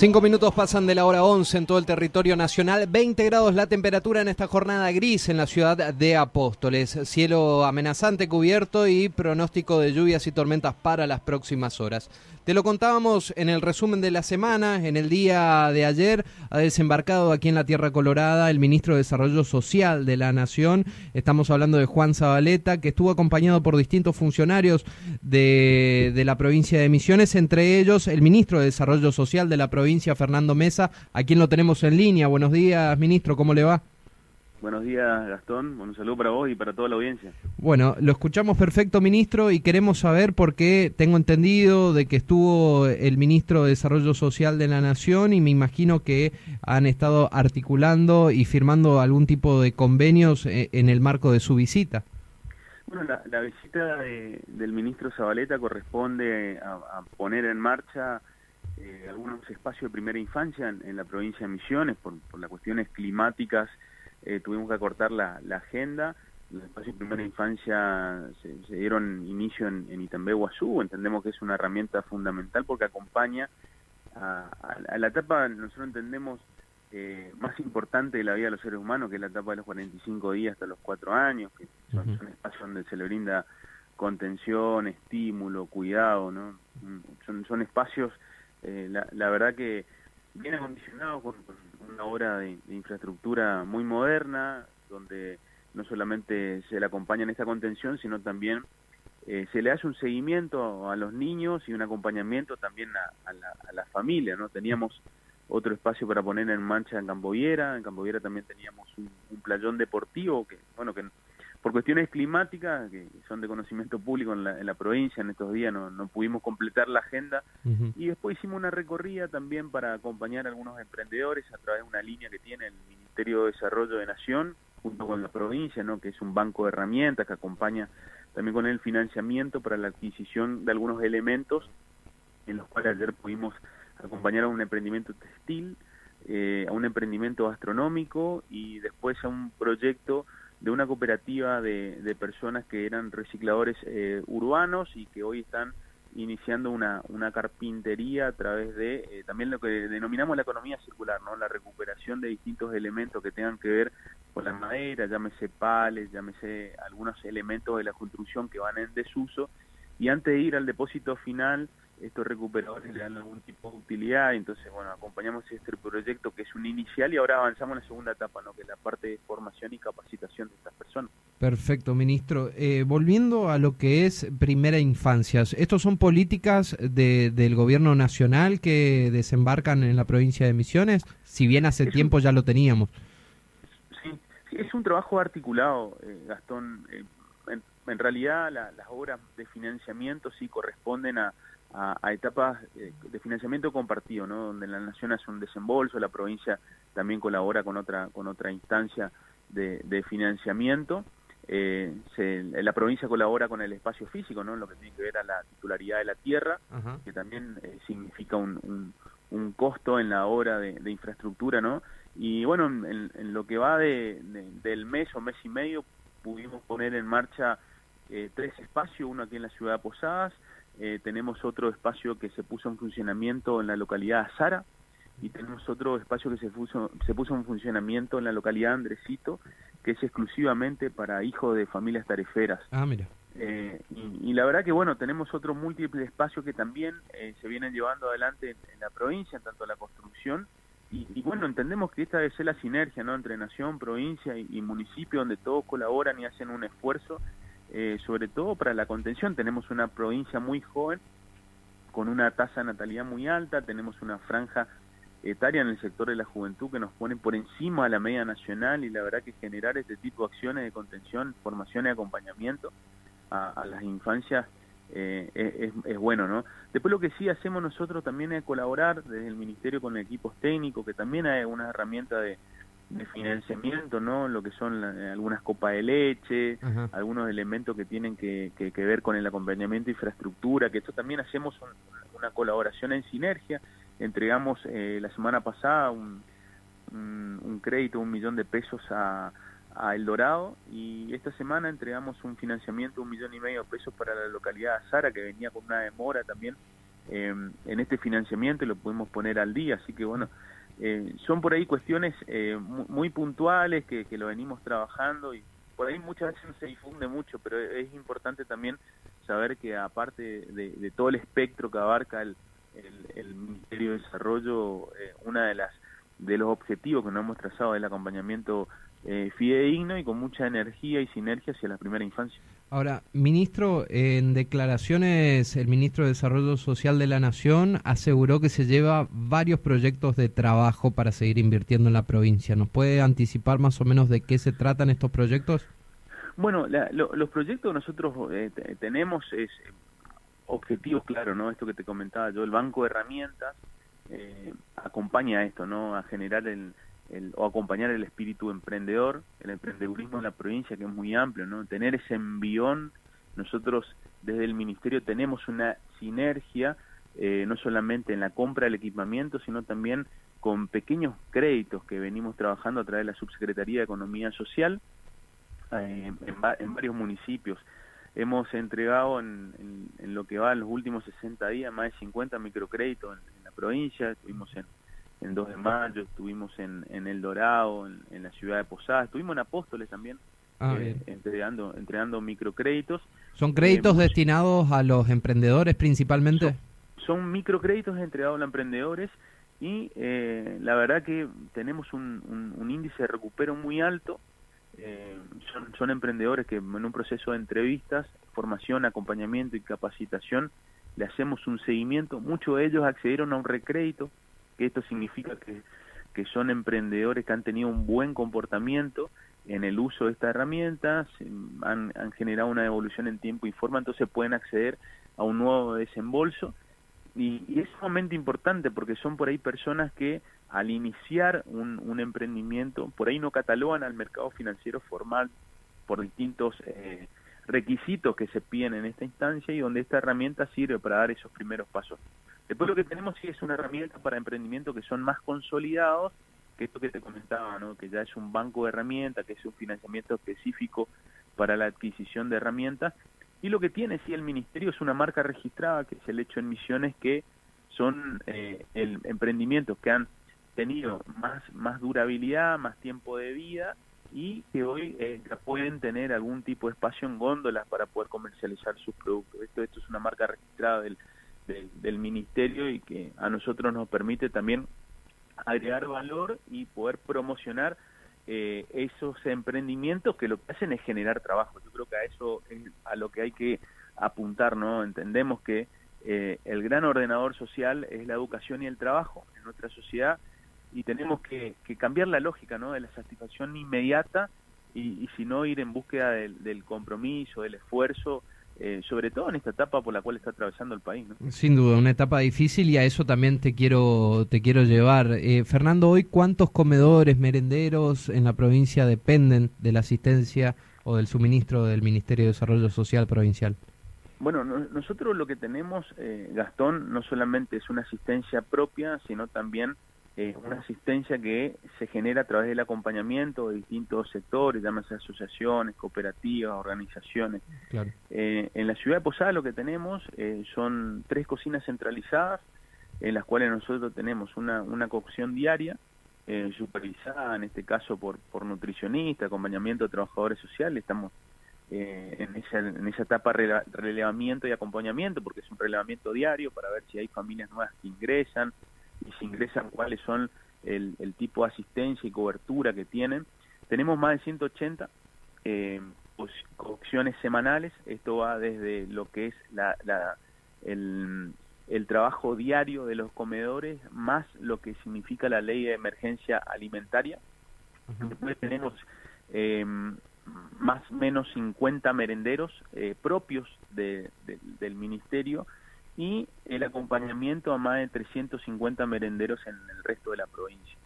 Cinco minutos pasan de la hora 11 en todo el territorio nacional. 20 grados la temperatura en esta jornada gris en la ciudad de Apóstoles. Cielo amenazante cubierto y pronóstico de lluvias y tormentas para las próximas horas. Te lo contábamos en el resumen de la semana. En el día de ayer ha desembarcado aquí en la Tierra Colorada el ministro de Desarrollo Social de la Nación. Estamos hablando de Juan Zabaleta, que estuvo acompañado por distintos funcionarios de, de la provincia de Misiones, entre ellos el ministro de Desarrollo Social de la provincia, Fernando Mesa, a quien lo tenemos en línea. Buenos días, ministro, ¿cómo le va? Buenos días, Gastón. Un saludo para vos y para toda la audiencia. Bueno, lo escuchamos perfecto, ministro, y queremos saber por qué tengo entendido de que estuvo el ministro de Desarrollo Social de la Nación y me imagino que han estado articulando y firmando algún tipo de convenios eh, en el marco de su visita. Bueno, la, visita del ministro Zabaleta corresponde a, poner en marcha eh, algunos espacios de primera infancia en, la provincia de Misiones por, por las cuestiones climáticas eh, tuvimos que acortar la, agenda. Los espacios de primera infancia se, dieron inicio en, en Itambé, Guazú. Entendemos que es una herramienta fundamental porque acompaña a, la etapa, nosotros entendemos, eh, más importante de la vida de los seres humanos, que es la etapa de los 45 días hasta los 4 años, que son, espacios donde se le brinda contención, estímulo, cuidado, ¿no? Son, son espacios, eh, la, la verdad que bien acondicionados con, una obra de, infraestructura muy moderna, donde no solamente se le acompaña en esta contención, sino también eh, se le hace un seguimiento a los niños y un acompañamiento también a, la, a la, familia, ¿no? Teníamos otro espacio para poner en marcha en Camboyera, en Camboyera también teníamos un, un playón deportivo que, bueno, que por cuestiones climáticas, que son de conocimiento público en la, en la provincia, en estos días no, no pudimos completar la agenda, y después hicimos una recorrida también para acompañar a algunos emprendedores a través de una línea que tiene el Ministerio de Desarrollo de Nación, junto con la provincia, ¿no? que es un banco de herramientas que acompaña también con el financiamiento para la adquisición de algunos elementos, en los cuales ayer pudimos acompañar a un emprendimiento textil, eh, a un emprendimiento gastronómico y después a un proyecto de una cooperativa de, de personas que eran recicladores eh, urbanos y que hoy están iniciando una, una carpintería a través de eh, también lo que denominamos la economía circular, ¿no? la recuperación de distintos elementos que tengan que ver con la madera, llámese pales, llámese algunos elementos de la construcción que van en desuso, y antes de ir al depósito final, estos recuperadores le dan algún tipo de utilidad, entonces, bueno, acompañamos este proyecto que es un inicial y ahora avanzamos en la segunda etapa, ¿no? que es la parte de formación y capacitación de estas personas. Perfecto, ministro. Eh, volviendo a lo que es primera infancia, ¿estos son políticas de, del gobierno nacional que desembarcan en la provincia de Misiones? Si bien hace tiempo ya lo teníamos. Sí, es un trabajo articulado, eh, Gastón. Eh, en, realidad las obras de financiamiento sí corresponden a a, etapas eh, de financiamiento compartido, ¿no? donde la nación hace un desembolso, la provincia también colabora con otra con otra instancia de, financiamiento. Eh, la provincia colabora con el espacio físico, ¿no? lo que tiene que ver a la titularidad de la tierra, que también eh, significa un, un, costo en la obra de, infraestructura, ¿no? Y bueno, en, lo que va de, del mes o mes y medio pudimos poner en marcha tres espacios, uno aquí en la ciudad de Posadas, eh, tenemos otro espacio que se puso en funcionamiento en la localidad Azara y tenemos otro espacio que se puso, se puso en funcionamiento en la localidad Andresito, que es exclusivamente para hijos de familias tareferas. Ah, mira. Eh, y, la verdad que bueno, tenemos otro múltiple espacio que también eh, se vienen llevando adelante en, la provincia, en tanto la construcción, y, bueno, entendemos que esta debe ser la sinergia ¿no? entre nación, provincia y municipio, donde todos colaboran y hacen un esfuerzo eh, sobre todo para la contención. Tenemos una provincia muy joven, con una tasa de natalidad muy alta, tenemos una franja etaria en el sector de la juventud que nos pone por encima de la media nacional y la verdad que generar este tipo de acciones de contención, formación y acompañamiento a, las infancias eh, es, es, bueno, ¿no? Después lo que sí hacemos nosotros también es colaborar desde el Ministerio con equipos técnicos, que también hay una herramienta de, de financiamiento, ¿no? Lo que son algunas copas de leche, algunos elementos que tienen que, que, ver con el acompañamiento de infraestructura, que esto también hacemos una colaboración en sinergia. Entregamos eh, la semana pasada un, un, crédito, un millón de pesos a, a El Dorado y esta semana entregamos un financiamiento, un millón y medio de pesos para la localidad de Azara, que venía con una demora también en este financiamiento y lo podemos poner al día. Así que bueno, son por ahí cuestiones muy, puntuales que, lo venimos trabajando y por ahí muchas veces no se difunde mucho, pero es importante también saber que aparte de, todo el espectro que abarca el, Ministerio de Desarrollo, una de las de los objetivos que nos hemos trazado del acompañamiento eh, fidedigno y con mucha energía y sinergia hacia la primera infancia. Ahora, ministro, en declaraciones el ministro de Desarrollo Social de la Nación aseguró que se lleva varios proyectos de trabajo para seguir invirtiendo en la provincia. ¿Nos puede anticipar más o menos de qué se tratan estos proyectos? Bueno, los proyectos que nosotros eh, tenemos es eh, objetivos claro, ¿no? Esto que te comentaba yo, el banco de herramientas eh, acompaña a esto, ¿no? A generar el, o acompañar el espíritu emprendedor, el emprendedurismo en la provincia que es muy amplio, ¿no? Tener ese envión, nosotros desde el ministerio tenemos una sinergia eh, no solamente en la compra del equipamiento, sino también con pequeños créditos que venimos trabajando a través de la Subsecretaría de Economía Social eh, en, varios municipios. Hemos entregado en, lo que va en los últimos 60 días más de 50 microcréditos en, la provincia, estuvimos en, en 2 de mayo, estuvimos en, en El Dorado, en, la ciudad de Posadas, estuvimos en Apóstoles también, ah, eh, entregando, entregando microcréditos. ¿Son créditos eh, destinados a los emprendedores principalmente? Son, microcréditos entregados a los emprendedores y eh, la verdad que tenemos un, un, índice de recupero muy alto. son, son emprendedores que en un proceso de entrevistas, formación, acompañamiento y capacitación le hacemos un seguimiento. Muchos de ellos accedieron a un recrédito que esto significa que, que son emprendedores que han tenido un buen comportamiento en el uso de esta herramienta, han, generado una evolución en tiempo y forma, entonces pueden acceder a un nuevo desembolso. Y, es sumamente importante porque son por ahí personas que al iniciar un, un emprendimiento, por ahí no catalogan al mercado financiero formal por distintos eh, requisitos que se piden en esta instancia y donde esta herramienta sirve para dar esos primeros pasos. Después lo que tenemos sí es una herramienta para emprendimientos que son más consolidados, que esto que te comentaba, ¿no? que ya es un banco de herramientas, que es un financiamiento específico para la adquisición de herramientas. Y lo que tiene sí el ministerio es una marca registrada, que es el hecho en misiones, que son eh, el, emprendimientos que han tenido más, más durabilidad, más tiempo de vida y que hoy eh, pueden tener algún tipo de espacio en góndolas para poder comercializar sus productos. Esto, esto es una marca registrada del, del, ministerio y que a nosotros nos permite también agregar valor y poder promocionar eh, esos emprendimientos que lo que hacen es generar trabajo. Yo creo que a eso es a lo que hay que apuntar, ¿no? Entendemos que eh, el gran ordenador social es la educación y el trabajo en nuestra sociedad y tenemos que, cambiar la lógica, ¿no? De la satisfacción inmediata y, y si no ir en búsqueda del, del compromiso, del esfuerzo, eh, sobre todo en esta etapa por la cual está atravesando el país. Sin duda, una etapa difícil y a eso también te quiero, te quiero llevar. Eh, Fernando, hoy cuántos comedores, merenderos en la provincia dependen de la asistencia o del suministro del Ministerio de Desarrollo Social Provincial? Bueno, nosotros lo que tenemos, eh, Gastón, no solamente es una asistencia propia, sino también eh, una asistencia que se genera a través del acompañamiento de distintos sectores, llámese asociaciones, cooperativas, organizaciones. Eh, en la ciudad de Posada lo que tenemos eh, son tres cocinas centralizadas, en las cuales nosotros tenemos una, una cocción diaria, supervisada en este caso por, por nutricionistas, acompañamiento de trabajadores sociales, estamos en, esa, en esa etapa de relevamiento y acompañamiento, porque es un relevamiento diario para ver si hay familias nuevas que ingresan, y se ingresan cuáles son el, tipo de asistencia y cobertura que tienen. Tenemos más de 180 eh, opciones semanales, esto va desde lo que es la, el, el trabajo diario de los comedores, más lo que significa la ley de emergencia alimentaria. Después tenemos eh, más o menos 50 merenderos eh, propios de, del ministerio y el acompañamiento a más de 350 merenderos en el resto de la provincia.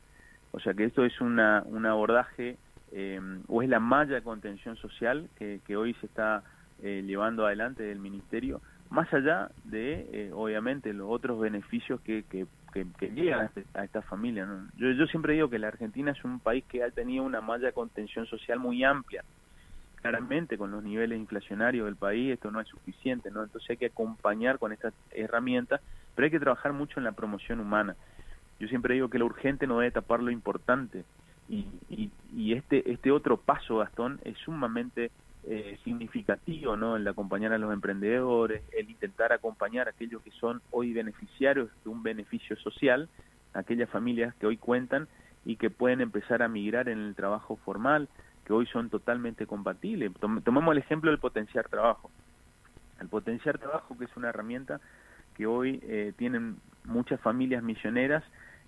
O sea que esto es una, un abordaje eh, o es la malla de contención social que, que hoy se está eh, llevando adelante del Ministerio, más allá de, eh, obviamente, los otros beneficios que, que, llegan a, este, esta familia. Yo, yo siempre digo que la Argentina es un país que ha tenido una malla de contención social muy amplia, claramente con los niveles inflacionarios del país esto no es suficiente, ¿no? Entonces hay que acompañar con estas herramientas, pero hay que trabajar mucho en la promoción humana. Yo siempre digo que lo urgente no debe tapar lo importante y, y, este este otro paso, Gastón, es sumamente eh, significativo, ¿no? El acompañar a los emprendedores, el intentar acompañar a aquellos que son hoy beneficiarios de un beneficio social, aquellas familias que hoy cuentan y que pueden empezar a migrar en el trabajo formal, que hoy son totalmente compatibles. tomemos el ejemplo del potenciar trabajo. El potenciar trabajo, que es una herramienta que hoy eh, tienen muchas familias misioneras,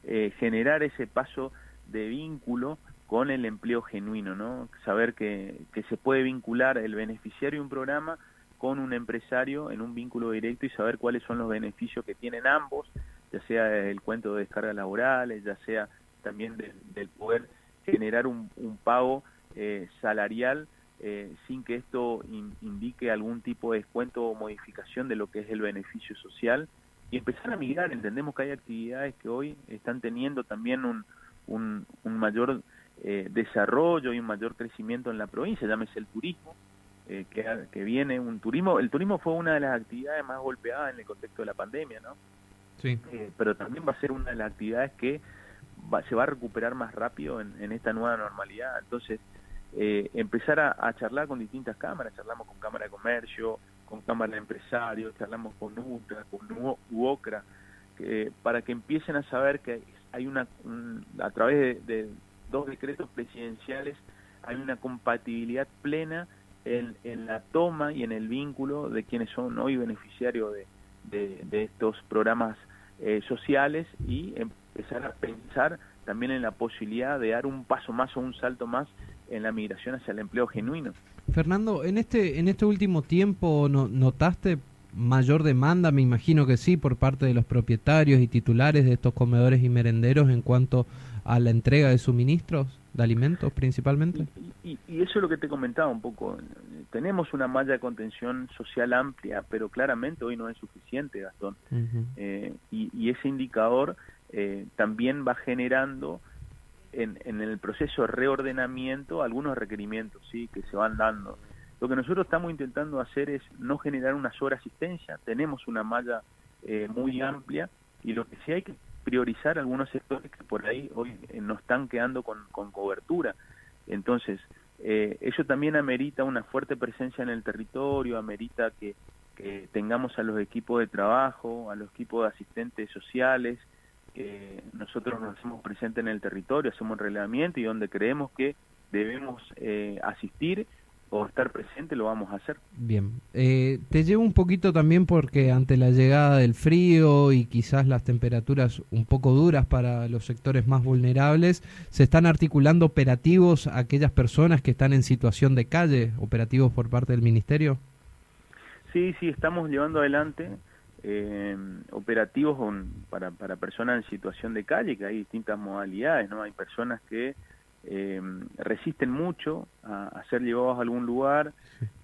eh, generar ese paso de vínculo con el empleo genuino, ¿no? Saber que, se puede vincular el beneficiario de un programa con un empresario en un vínculo directo y saber cuáles son los beneficios que tienen ambos, ya sea el cuento de descargas laborales, ya sea también del poder generar un pago eh, salarial eh, sin que esto indique algún tipo de descuento o modificación de lo que es el beneficio social y empezar a migrar. Entendemos que hay actividades que hoy están teniendo también un, un, mayor eh, desarrollo y un mayor crecimiento en la provincia, llámese el turismo, que, que viene un turismo, el turismo fue una de las actividades más golpeadas en el contexto de la pandemia, ¿no? Sí. pero también va a ser una de las actividades que se va a recuperar más rápido en, en esta nueva normalidad. Entonces, eh, empezar a, charlar con distintas cámaras, charlamos con Cámara de Comercio, con Cámara de Empresarios, charlamos con UTRA, con UOCRA, que, para que empiecen a saber que hay una, a través de, dos decretos presidenciales, hay una compatibilidad plena en, la toma y en el vínculo de quienes son hoy beneficiarios de, de, estos programas eh, sociales y empezar a pensar también en la posibilidad de dar un paso más o un salto más en la migración hacia el empleo genuino. Fernando, en este, en este último tiempo no, notaste mayor demanda, me imagino que sí, por parte de los propietarios y titulares de estos comedores y merenderos en cuanto a la entrega de suministros de alimentos principalmente. Y, eso es lo que te comentaba un poco. Tenemos una malla de contención social amplia, pero claramente hoy no es suficiente, Gastón. Eh, y, ese indicador eh, también va generando en, el proceso de reordenamiento algunos requerimientos sí que se van dando. Lo que nosotros estamos intentando hacer es no generar una sobreasistencia, tenemos una malla eh, muy amplia y lo que sí hay que priorizar algunos sectores que por ahí hoy eh, no están quedando con, cobertura. Entonces, eh, eso también amerita una fuerte presencia en el territorio, amerita que tengamos a los equipos de trabajo, a los equipos de asistentes sociales, nosotros nos hacemos presentes en el territorio, hacemos relevamiento y donde creemos que debemos eh, asistir o estar presente lo vamos a hacer. Bien, eh, te llevo un poquito también porque ante la llegada del frío y quizás las temperaturas un poco duras para los sectores más vulnerables, se están articulando operativos a aquellas personas que están en situación de calle, operativos por parte del Ministerio. Sí, sí, estamos llevando adelante eh, operativos para, para personas en situación de calle, que hay distintas modalidades, ¿no? Hay personas que eh, resisten mucho a, ser llevados a algún lugar,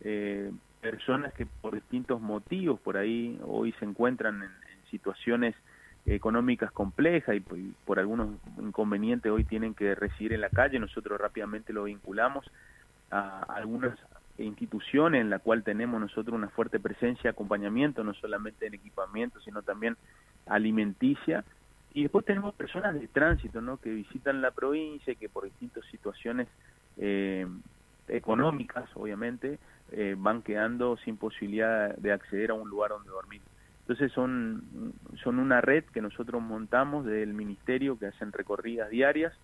eh, personas que por distintos motivos por ahí hoy se encuentran en, situaciones económicas complejas y por, por, algunos inconvenientes hoy tienen que residir en la calle, nosotros rápidamente lo vinculamos a algunas instituciones en la cual tenemos nosotros una fuerte presencia, acompañamiento, no solamente en equipamiento, sino también alimenticia. Y después tenemos personas de tránsito, ¿no? Que visitan la provincia y que por distintas situaciones eh, económicas, obviamente, eh, van quedando sin posibilidad de acceder a un lugar donde dormir. Entonces son, son una red que nosotros montamos del ministerio que hacen recorridas diarias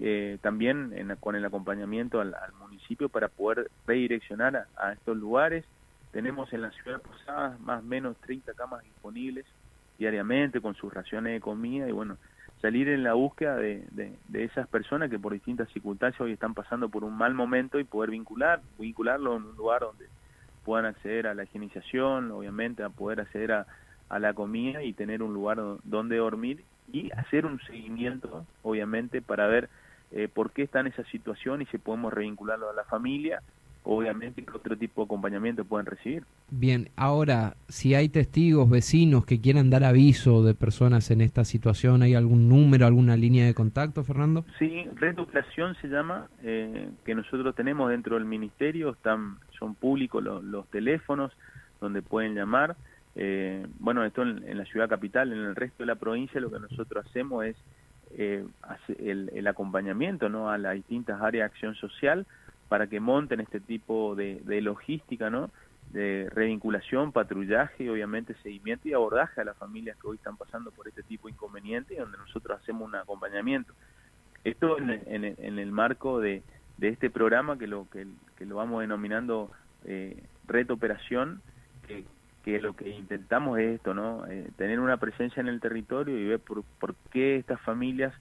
eh, también con el acompañamiento al, municipio para poder redireccionar a, estos lugares. Tenemos en la ciudad Posada más o menos 30 camas disponibles diariamente con sus raciones de comida y bueno, salir en la búsqueda de, de, esas personas que por distintas circunstancias hoy están pasando por un mal momento y poder vincular, vincularlo en un lugar donde puedan acceder a la higienización, obviamente a poder acceder a, a la comida y tener un lugar donde dormir y hacer un seguimiento, obviamente, para ver eh, por qué está en esa situación y si podemos revincularlo a la familia obviamente que otro tipo de acompañamiento pueden recibir. Bien, ahora, si hay testigos, vecinos que quieran dar aviso de personas en esta situación, ¿hay algún número, alguna línea de contacto, Fernando? Sí, Red Operación se llama, eh, que nosotros tenemos dentro del ministerio, están son públicos los, teléfonos donde pueden llamar. Eh, bueno, esto en, la ciudad capital, en el resto de la provincia lo que nosotros hacemos es eh, el, el, acompañamiento ¿no? a las distintas áreas de acción social para que monten este tipo de, logística, ¿no? de revinculación, patrullaje obviamente seguimiento y abordaje a las familias que hoy están pasando por este tipo de inconvenientes donde nosotros hacemos un acompañamiento. Esto en, en, el marco de, de, este programa que lo, que, lo vamos denominando eh, Red Operación, que, que, lo que intentamos es esto, ¿no? Eh, tener una presencia en el territorio y ver por, por qué estas familias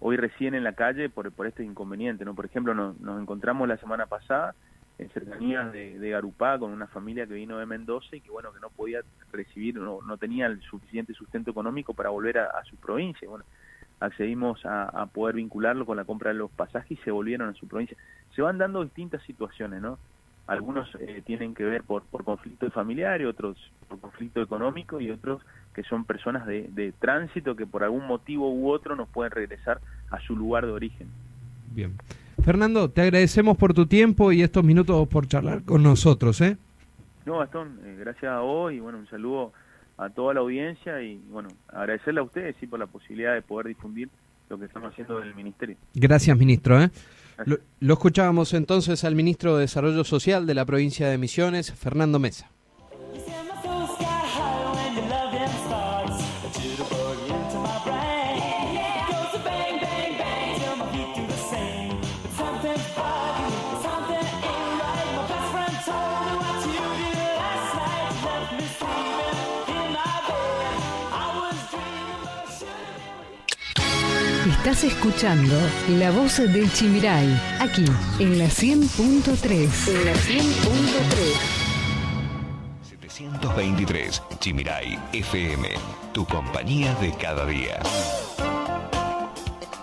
hoy recién en la calle por, por este inconveniente, ¿no? Por ejemplo, nos, encontramos la semana pasada en cercanías de, de, Garupá con una familia que vino de Mendoza y que bueno que no podía recibir no, no tenía el suficiente sustento económico para volver a, su provincia bueno accedimos a, poder vincularlo con la compra de los pasajes y se volvieron a su provincia se van dando distintas situaciones no algunos eh, tienen que ver por por conflicto familiar y otros por conflicto económico y otros que son personas de, tránsito que por algún motivo u otro nos pueden regresar a su lugar de origen. Bien. Fernando, te agradecemos por tu tiempo y estos minutos por charlar con nosotros, ¿eh? No, Gastón, eh, gracias a vos y bueno, un saludo a toda la audiencia y bueno, agradecerle a ustedes sí por la posibilidad de poder difundir lo que estamos haciendo del Ministerio. Gracias, ministro. ¿eh? Lo, lo escuchábamos entonces al ministro de Desarrollo Social de la provincia de Misiones, Fernando Mesa. Estás escuchando La Voz del Chimiray, aquí en la 100.3. En la 100.3. 723 Chimiray FM, tu compañía de cada día.